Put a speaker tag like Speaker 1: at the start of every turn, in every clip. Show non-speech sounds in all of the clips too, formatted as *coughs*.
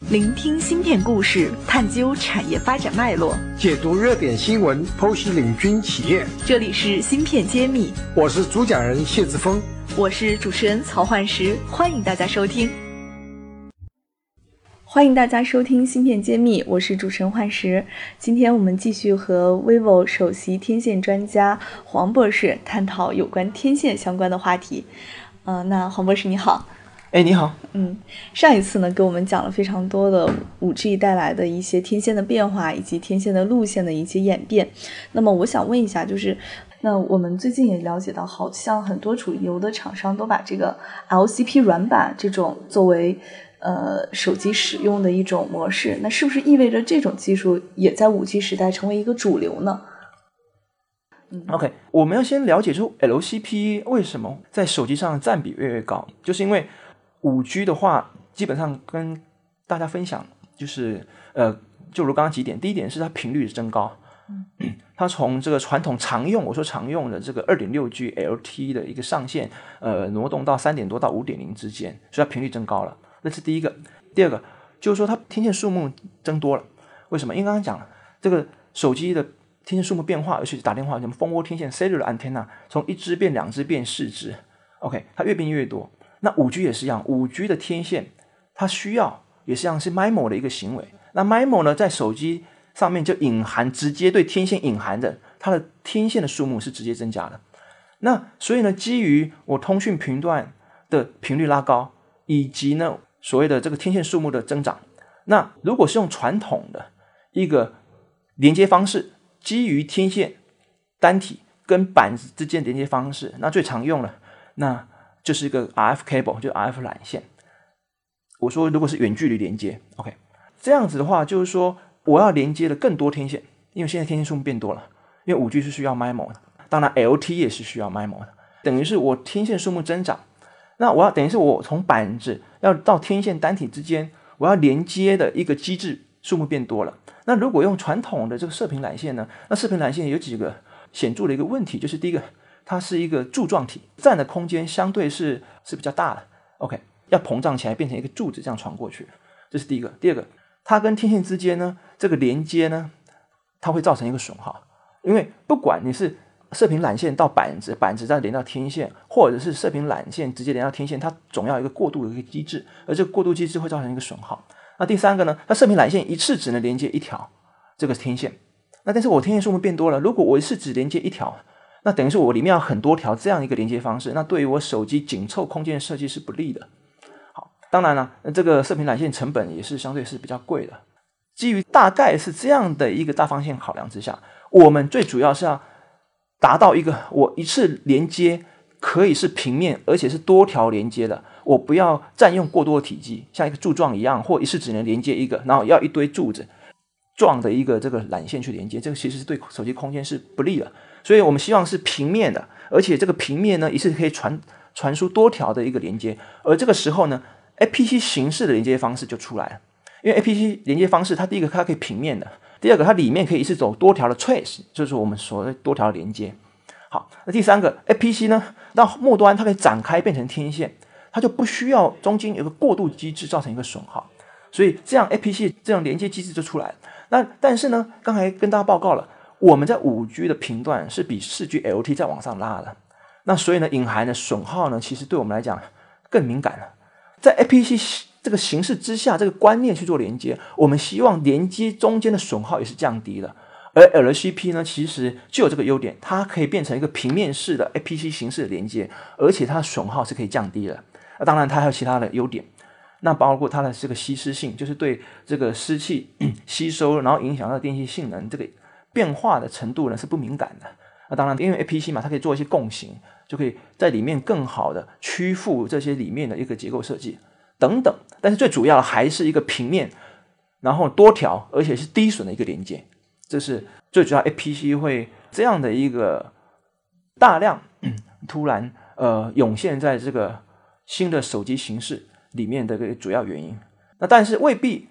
Speaker 1: 聆听芯片故事，探究产业发展脉络，
Speaker 2: 解读热点新闻，剖析领军企业。
Speaker 1: 这里是芯片揭秘，
Speaker 2: 我是主讲人谢志峰，
Speaker 1: 我是主持人曹焕石，欢迎大家收听。欢迎大家收听芯片揭秘，我是主持人焕石。今天我们继续和 vivo 首席天线专家黄博士探讨有关天线相关的话题。嗯，那黄博士你好。
Speaker 3: 哎，你好。
Speaker 1: 嗯，上一次呢，给我们讲了非常多的五 G 带来的一些天线的变化，以及天线的路线的一些演变。那么，我想问一下，就是那我们最近也了解到，好像很多主流的厂商都把这个 LCP 软板这种作为呃手机使用的一种模式。那是不是意味着这种技术也在五 G 时代成为一个主流呢？
Speaker 3: 嗯，OK，我们要先了解出 LCP 为什么在手机上的占比越来越高，就是因为。五 G 的话，基本上跟大家分享，就是呃，就如刚刚几点，第一点是它频率增高，*clears throat* 它从这个传统常用，我说常用的这个二点六 G LT 的一个上限，呃，挪动到三点多到五点零之间，所以它频率增高了，那是第一个。第二个就是说它天线数目增多了，为什么？因为刚刚讲了，这个手机的天线数目变化，尤其是打电话，什么蜂窝天线 cellular antenna，从一只变两只变四只，OK，它越变越多。那五 G 也是一样，五 G 的天线它需要也是像是 MIMO 的一个行为。那 MIMO 呢，在手机上面就隐含直接对天线隐含的，它的天线的数目是直接增加的。那所以呢，基于我通讯频段的频率拉高，以及呢所谓的这个天线数目的增长，那如果是用传统的一个连接方式，基于天线单体跟板子之间连接方式，那最常用了那。就是一个 RF cable，就 RF 缆线。我说，如果是远距离连接，OK，这样子的话，就是说我要连接的更多天线，因为现在天线数目变多了，因为五 G 是需要 MIMO 的，当然 LT 也是需要 MIMO 的，等于是我天线数目增长，那我要等于是我从板子要到天线单体之间，我要连接的一个机制数目变多了。那如果用传统的这个射频缆线呢？那射频缆线有几个显著的一个问题，就是第一个。它是一个柱状体，占的空间相对是是比较大的。OK，要膨胀起来变成一个柱子这样传过去，这是第一个。第二个，它跟天线之间呢，这个连接呢，它会造成一个损耗，因为不管你是射频缆线到板子，板子再连到天线，或者是射频缆线直接连到天线，它总要一个过渡的一个机制，而这个过渡机制会造成一个损耗。那第三个呢，它射频缆线一次只能连接一条这个天线，那但是我天线数目变多了，如果我一次只连接一条。那等于是我里面有很多条这样一个连接方式，那对于我手机紧凑空间设计是不利的。好，当然了，这个射频缆线成本也是相对是比较贵的。基于大概是这样的一个大方向考量之下，我们最主要是要达到一个我一次连接可以是平面，而且是多条连接的，我不要占用过多的体积，像一个柱状一样，或一次只能连接一个，然后要一堆柱子状的一个这个缆线去连接，这个其实是对手机空间是不利的。所以我们希望是平面的，而且这个平面呢，一次可以传传输多条的一个连接。而这个时候呢，APC 形式的连接方式就出来了。因为 APC 连接方式，它第一个它可以平面的，第二个它里面可以一次走多条的 trace，就是我们所谓多条连接。好，那第三个 APC 呢，到末端它可以展开变成天线，它就不需要中间有个过渡机制造成一个损耗。所以这样 APC 这样连接机制就出来了。那但是呢，刚才跟大家报告了。我们在五 G 的频段是比四 G LT 再往上拉的，那所以呢，隐含的损耗呢，其实对我们来讲更敏感了。在 APC 这个形式之下，这个观念去做连接，我们希望连接中间的损耗也是降低的。而 LCP 呢，其实就有这个优点，它可以变成一个平面式的 APC 形式的连接，而且它的损耗是可以降低的。那当然，它还有其他的优点，那包括它的这个吸湿性，就是对这个湿气 *coughs* 吸收，然后影响到电器性能这个。变化的程度呢是不敏感的，那当然，因为 APC 嘛，它可以做一些共形，就可以在里面更好的屈服这些里面的一个结构设计等等。但是最主要的还是一个平面，然后多条，而且是低损的一个连接，这是最主要 APC 会这样的一个大量突然呃涌现在这个新的手机形式里面的一个主要原因。那但是未必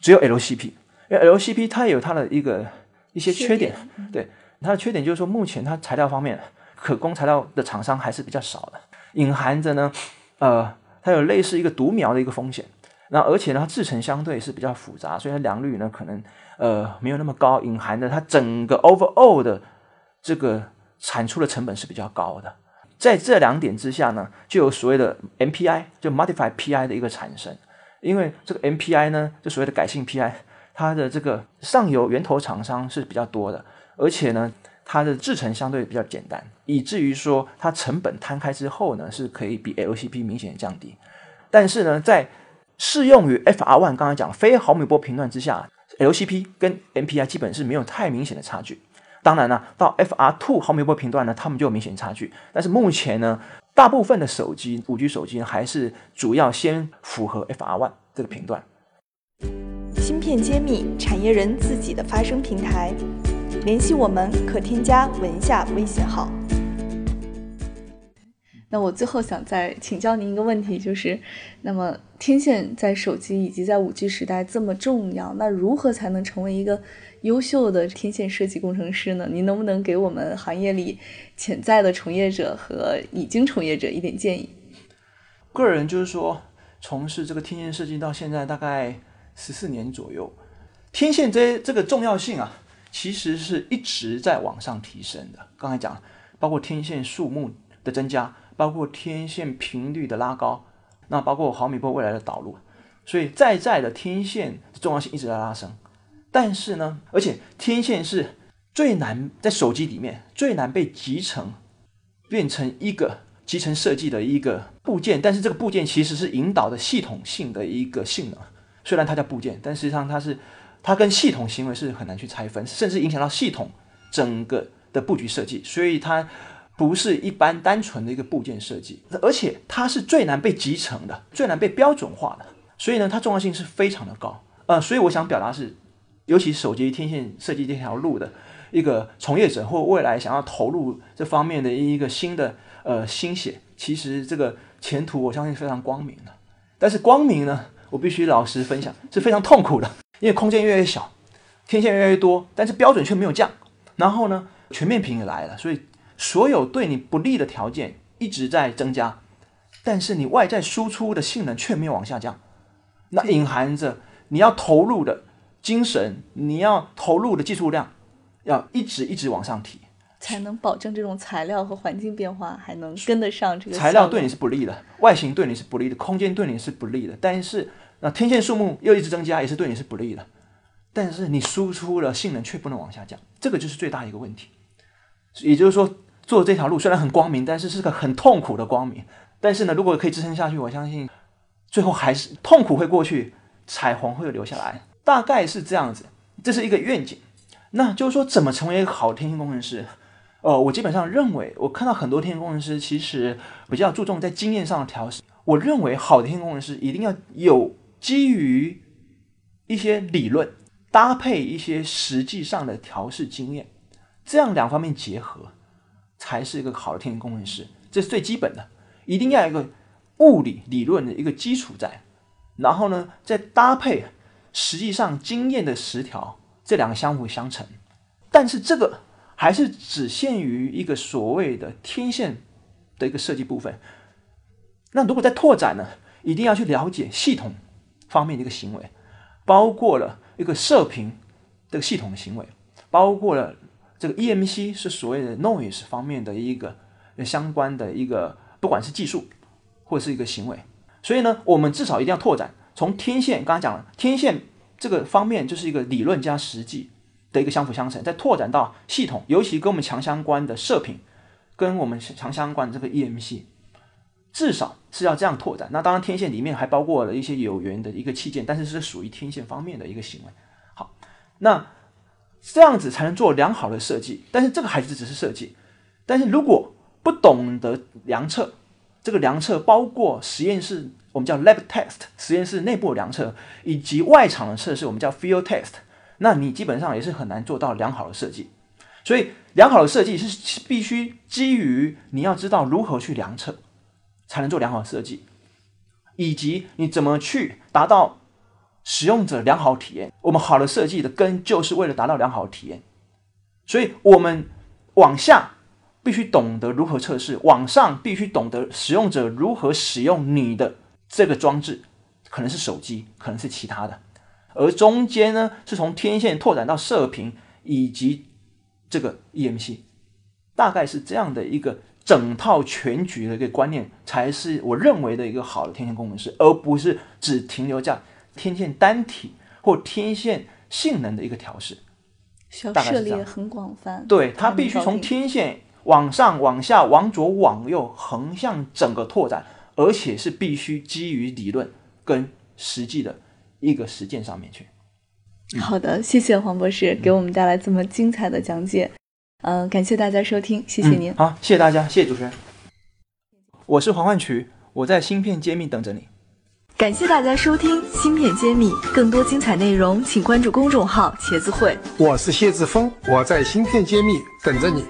Speaker 3: 只有 LCP，因为 LCP 它也有它的一个。一些缺点，对它的缺点就是说，目前它材料方面可供材料的厂商还是比较少的，隐含着呢，呃，它有类似一个独苗的一个风险。那而且呢，它制成相对是比较复杂，所以它良率呢可能呃没有那么高，隐含的它整个 overall 的这个产出的成本是比较高的。在这两点之下呢，就有所谓的 MPI，就 Modified PI 的一个产生。因为这个 MPI 呢，就所谓的改性 PI，它的这个上游源头厂商是比较多的，而且呢，它的制程相对比较简单，以至于说它成本摊开之后呢，是可以比 LCP 明显降低。但是呢，在适用于 FR one 刚才讲非毫米波频段之下，LCP 跟 MPI 基本是没有太明显的差距。当然呢，到 FR two 毫米波频段呢，它们就有明显差距。但是目前呢，大部分的手机，五 G 手机还是主要先符合 FR one 这个频段。
Speaker 1: 芯片揭秘，产业人自己的发声平台，联系我们可添加文下微信号。那我最后想再请教您一个问题，就是，那么天线在手机以及在五 G 时代这么重要，那如何才能成为一个？优秀的天线设计工程师呢？您能不能给我们行业里潜在的从业者和已经从业者一点建议？
Speaker 3: 个人就是说，从事这个天线设计到现在大概十四年左右，天线这这个重要性啊，其实是一直在往上提升的。刚才讲，包括天线数目的增加，包括天线频率的拉高，那包括毫米波未来的导入，所以在在的天线重要性一直在拉升。但是呢，而且天线是最难在手机里面最难被集成变成一个集成设计的一个部件。但是这个部件其实是引导的系统性的一个性能。虽然它叫部件，但实际上它是它跟系统行为是很难去拆分，甚至影响到系统整个的布局设计。所以它不是一般单纯的一个部件设计，而且它是最难被集成的，最难被标准化的。所以呢，它重要性是非常的高。呃，所以我想表达是。尤其手机天线设计这条路的一个从业者，或未来想要投入这方面的一个新的呃心血，其实这个前途我相信非常光明的。但是光明呢，我必须老实分享是非常痛苦的，因为空间越来越小，天线越来越多，但是标准却没有降。然后呢，全面屏也来了，所以所有对你不利的条件一直在增加，但是你外在输出的性能却没有往下降，那隐含着你要投入的。精神，你要投入的技术量要一直一直往上提，
Speaker 1: 才能保证这种材料和环境变化还能跟得上这个。
Speaker 3: 材料对你是不利的，外形对你是不利的，空间对你是不利的。但是那天线数目又一直增加，也是对你是不利的。但是你输出的性能却不能往下降，这个就是最大一个问题。也就是说，做这条路虽然很光明，但是是个很痛苦的光明。但是呢，如果可以支撑下去，我相信最后还是痛苦会过去，彩虹会留下来。大概是这样子，这是一个愿景。那就是说，怎么成为一个好天线工程师？呃，我基本上认为，我看到很多天线工程师其实比较注重在经验上的调试。我认为，好的天线工程师一定要有基于一些理论，搭配一些实际上的调试经验，这样两方面结合，才是一个好的天线工程师。这是最基本的，一定要有一个物理理论的一个基础在，然后呢，再搭配。实际上，经验的十条，这两个相辅相成，但是这个还是只限于一个所谓的天线的一个设计部分。那如果在拓展呢，一定要去了解系统方面的一个行为，包括了一个射频这个系统的行为，包括了这个 EMC 是所谓的 noise 方面的一个相关的一个，不管是技术或者是一个行为。所以呢，我们至少一定要拓展。从天线刚才讲了，天线这个方面就是一个理论加实际的一个相辅相成，再拓展到系统，尤其跟我们强相关的射频，跟我们强相关的这个 EMC，至少是要这样拓展。那当然，天线里面还包括了一些有源的一个器件，但是是属于天线方面的一个行为。好，那这样子才能做良好的设计。但是这个还是只是设计，但是如果不懂得量测，这个量测包括实验室。我们叫 lab test 实验室内部量测，以及外场的测试，我们叫 field test。那你基本上也是很难做到良好的设计。所以，良好的设计是必须基于你要知道如何去量测，才能做良好的设计，以及你怎么去达到使用者良好体验。我们好的设计的根就是为了达到良好的体验。所以我们往下必须懂得如何测试，往上必须懂得使用者如何使用你的。这个装置可能是手机，可能是其他的，而中间呢是从天线拓展到射频以及这个 EMC，大概是这样的一个整套全局的一个观念，才是我认为的一个好的天线工程师，而不是只停留在天线单体或天线性能的一个调试。
Speaker 1: 需要
Speaker 3: 大概是这样
Speaker 1: 涉猎很广泛，
Speaker 3: 对，它必须从天线往上、往下、往左、往右横向整个拓展，而且是必须基于理论跟实际的一个实践上面去。
Speaker 1: 好的，谢谢黄博士给我们带来这么精彩的讲解。嗯、感谢大家收听，谢谢您。
Speaker 3: 嗯。好，谢谢大家，谢谢主持人。我是黄焕渠，我在芯片揭秘等着你。
Speaker 1: 感谢大家收听《芯片揭秘》，更多精彩内容请关注公众号“茄子会”。
Speaker 2: 我是谢志峰，我在芯片揭秘等着你。